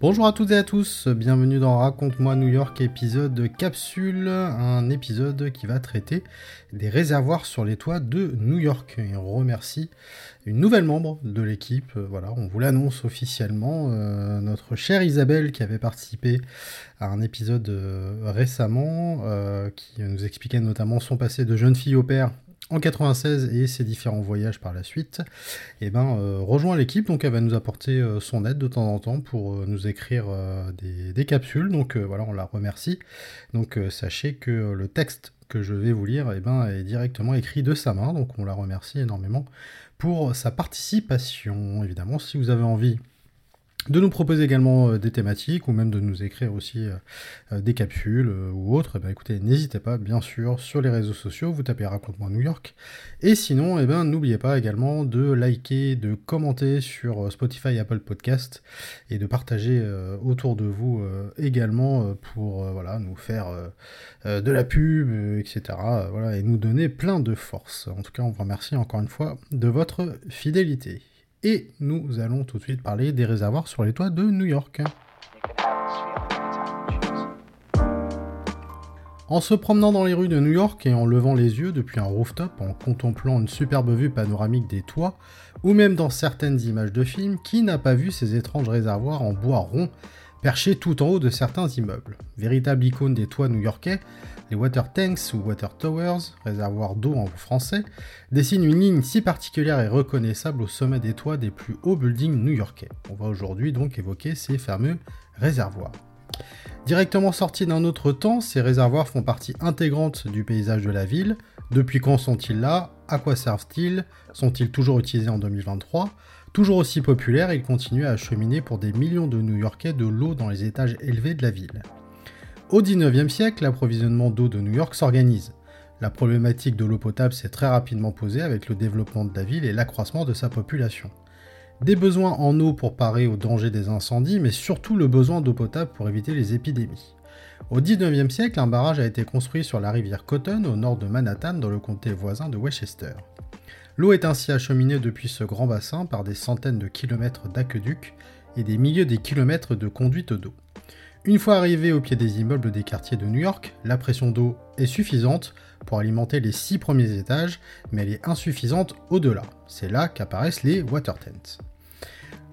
Bonjour à toutes et à tous, bienvenue dans Raconte-moi New York épisode capsule, un épisode qui va traiter des réservoirs sur les toits de New York. Et on remercie une nouvelle membre de l'équipe, voilà, on vous l'annonce officiellement, euh, notre chère Isabelle qui avait participé à un épisode euh, récemment, euh, qui nous expliquait notamment son passé de jeune fille au père en 96 et ses différents voyages par la suite, eh ben, euh, rejoint l'équipe. Donc elle va nous apporter euh, son aide de temps en temps pour euh, nous écrire des, capsules. Donc voilà, on la remercie. Donc sachez que le texte que je vais vous lire eh ben, est directement écrit de sa main. Donc on la remercie énormément pour sa participation. Évidemment, si vous avez envie de nous proposer également euh, des thématiques ou même de nous écrire aussi euh, euh, des capsules ou autres, eh ben, écoutez, n'hésitez pas, bien sûr, sur les réseaux sociaux, vous tapez Raconte-moi New York. Et sinon, eh ben, n'oubliez pas également de liker, de commenter sur Spotify, Apple Podcast et de partager autour de vous également pour nous faire de la pub, etc. Voilà, et nous donner plein de force. En tout cas, on vous remercie encore une fois de votre fidélité. Et nous allons tout de suite parler des réservoirs sur les toits de New York. En se promenant dans les rues de New York et en levant les yeux depuis un rooftop, en contemplant une superbe vue panoramique des toits, ou même dans certaines images de films, qui n'a pas vu ces étranges réservoirs en bois rond perchés tout en haut de certains immeubles Véritable icône des toits new-yorkais, les water tanks ou water towers, réservoirs d'eau en français, dessinent une ligne si particulière et reconnaissable au sommet des toits des plus hauts buildings new-yorkais. On va aujourd'hui donc évoquer ces fameux réservoirs. Directement sortis d'un autre temps, ces réservoirs font partie intégrante du paysage de la ville. Depuis quand sont-ils là? À quoi servent-ils? Sont-ils toujours utilisés en 2023 Toujours aussi populaires, ils continuent à acheminer pour des millions de New-Yorkais de l'eau dans les étages élevés de la ville. Au XIXe siècle, l'approvisionnement d'eau de New York s'organise. La problématique de l'eau potable s'est très rapidement posée avec le développement de la ville et l'accroissement de sa population. Des besoins en eau pour parer aux dangers des incendies, mais surtout le besoin d'eau potable pour éviter les épidémies. Au XIXe siècle, un barrage a été construit sur la rivière Cotton au nord de Manhattan dans le comté voisin de Westchester. L'eau est ainsi acheminée depuis ce grand bassin par des centaines de kilomètres d'aqueducs et des milliers de kilomètres de conduites d'eau. Une fois arrivé au pied des immeubles des quartiers de New York, la pression d'eau est suffisante pour alimenter les six premiers étages, mais elle est insuffisante au-delà. C'est là qu'apparaissent les water tents.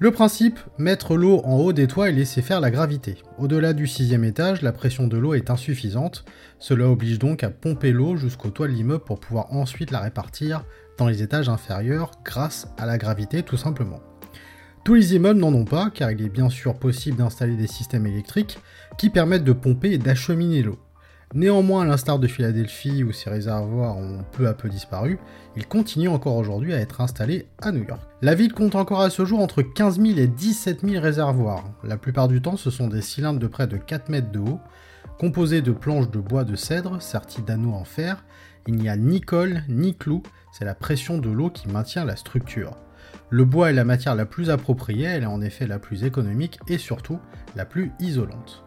Le principe, mettre l'eau en haut des toits et laisser faire la gravité. Au-delà du sixième étage, la pression de l'eau est insuffisante, cela oblige donc à pomper l'eau jusqu'au toit de l'immeuble pour pouvoir ensuite la répartir dans les étages inférieurs grâce à la gravité tout simplement. Tous les immeubles n'en ont pas, car il est bien sûr possible d'installer des systèmes électriques qui permettent de pomper et d'acheminer l'eau. Néanmoins, à l'instar de Philadelphie où ces réservoirs ont peu à peu disparu, ils continuent encore aujourd'hui à être installés à New York. La ville compte encore à ce jour entre 15 000 et 17 000 réservoirs. La plupart du temps, ce sont des cylindres de près de 4 mètres de haut, composés de planches de bois de cèdre serties d'anneaux en fer. Il n'y a ni colle ni clou, c'est la pression de l'eau qui maintient la structure. Le bois est la matière la plus appropriée, elle est en effet la plus économique et surtout la plus isolante.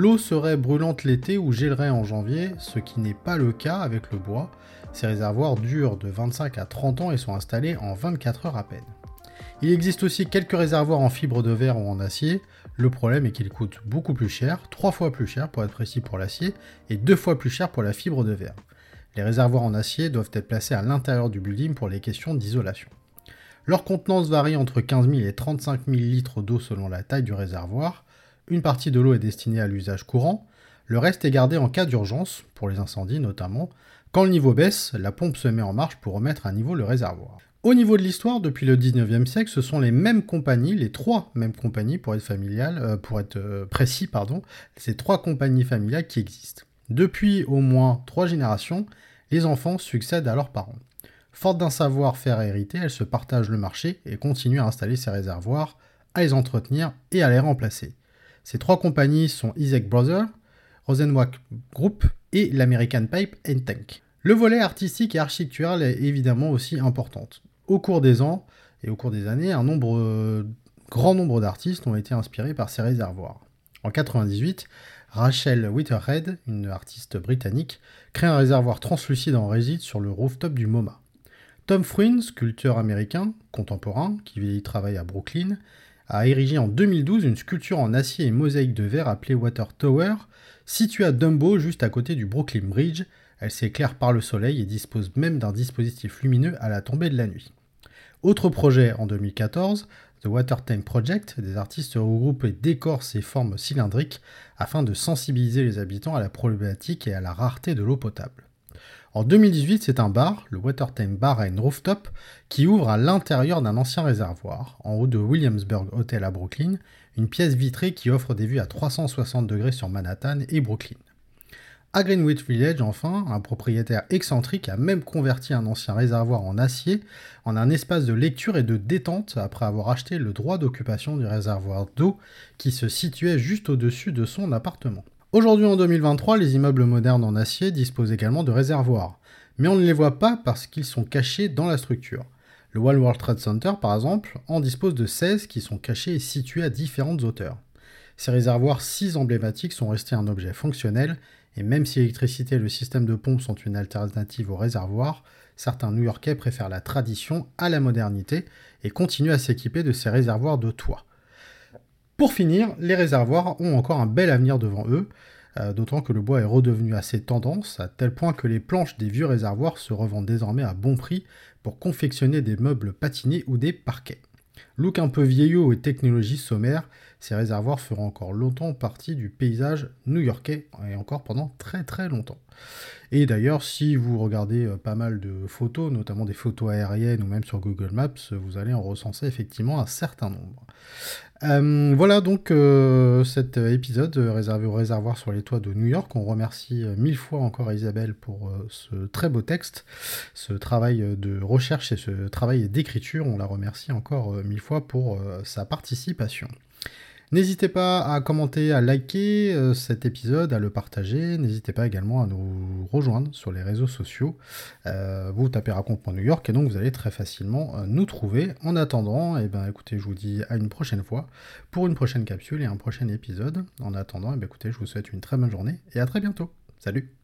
L'eau serait brûlante l'été ou gèlerait en janvier, ce qui n'est pas le cas avec le bois. Ces réservoirs durent de 25 à 30 ans et sont installés en 24 heures à peine. Il existe aussi quelques réservoirs en fibre de verre ou en acier. Le problème est qu'ils coûtent beaucoup plus cher, 3 fois plus cher pour être précis pour l'acier, et 2 fois plus cher pour la fibre de verre. Les réservoirs en acier doivent être placés à l'intérieur du building pour les questions d'isolation. Leur contenance varie entre 15 000 et 35 000 litres d'eau selon la taille du réservoir. Une partie de l'eau est destinée à l'usage courant, le reste est gardé en cas d'urgence, pour les incendies notamment. Quand le niveau baisse, la pompe se met en marche pour remettre à niveau le réservoir. Au niveau de l'histoire, depuis le 19e siècle, ce sont les mêmes compagnies, les trois mêmes compagnies pour être euh, euh, précis, pardon, ces trois compagnies familiales qui existent. Depuis au moins trois générations, les enfants succèdent à leurs parents. Forte d'un savoir-faire hérité, elle se partage le marché et continue à installer ses réservoirs, à les entretenir et à les remplacer. Ces trois compagnies sont Isaac Brothers, Rosenwach Group et l'American Pipe and Tank. Le volet artistique et architectural est évidemment aussi important. Au cours des ans et au cours des années, un grand nombre d'artistes ont été inspirés par ces réservoirs. En 98, Rachel Witterhead, une artiste britannique, crée un réservoir translucide en réside sur le rooftop du MoMA. Tom Fruin, sculpteur américain contemporain qui travaille à Brooklyn, a érigé en 2012 une sculpture en acier et mosaïque de verre appelée Water Tower, située à Dumbo juste à côté du Brooklyn Bridge. Elle s'éclaire par le soleil et dispose même d'un dispositif lumineux à la tombée de la nuit. Autre projet en 2014, The Water Tank Project, des artistes regroupent et décorent ces formes cylindriques afin de sensibiliser les habitants à la problématique et à la rareté de l'eau potable. En 2018, c'est un bar, le Water Tank Bar and Rooftop, qui ouvre à l'intérieur d'un ancien réservoir, en haut de Williamsburg Hotel à Brooklyn, une pièce vitrée qui offre des vues à 360 degrés sur Manhattan et Brooklyn. À Greenwich Village, enfin, un propriétaire excentrique a même converti un ancien réservoir en acier en un espace de lecture et de détente après avoir acheté le droit d'occupation du réservoir d'eau qui se situait juste au-dessus de son appartement. Aujourd'hui en 2023, les immeubles modernes en acier disposent également de réservoirs, mais on ne les voit pas parce qu'ils sont cachés dans la structure. Le One World Trade Center, par exemple, en dispose de 16 qui sont cachés et situés à différentes hauteurs. Ces réservoirs si emblématiques sont restés un objet fonctionnel et même si l'électricité et le système de pompe sont une alternative au réservoir, certains New-Yorkais préfèrent la tradition à la modernité et continuent à s'équiper de ces réservoirs de toit. Pour finir, les réservoirs ont encore un bel avenir devant eux, euh, d'autant que le bois est redevenu assez tendance, à tel point que les planches des vieux réservoirs se revendent désormais à bon prix pour confectionner des meubles patinés ou des parquets. Look un peu vieillot et technologie sommaire, ces réservoirs feront encore longtemps partie du paysage new-yorkais, et encore pendant très très longtemps. Et d'ailleurs, si vous regardez euh, pas mal de photos, notamment des photos aériennes ou même sur Google Maps, vous allez en recenser effectivement un certain nombre. Euh, voilà donc euh, cet épisode réservé au réservoir sur les toits de New York. On remercie mille fois encore Isabelle pour ce très beau texte, ce travail de recherche et ce travail d'écriture. On la remercie encore mille fois pour sa participation. N'hésitez pas à commenter, à liker euh, cet épisode, à le partager. N'hésitez pas également à nous rejoindre sur les réseaux sociaux. Euh, vous tapez Raconte.New York et donc vous allez très facilement euh, nous trouver. En attendant, eh ben, écoutez, je vous dis à une prochaine fois pour une prochaine capsule et un prochain épisode. En attendant, eh ben, écoutez, je vous souhaite une très bonne journée et à très bientôt. Salut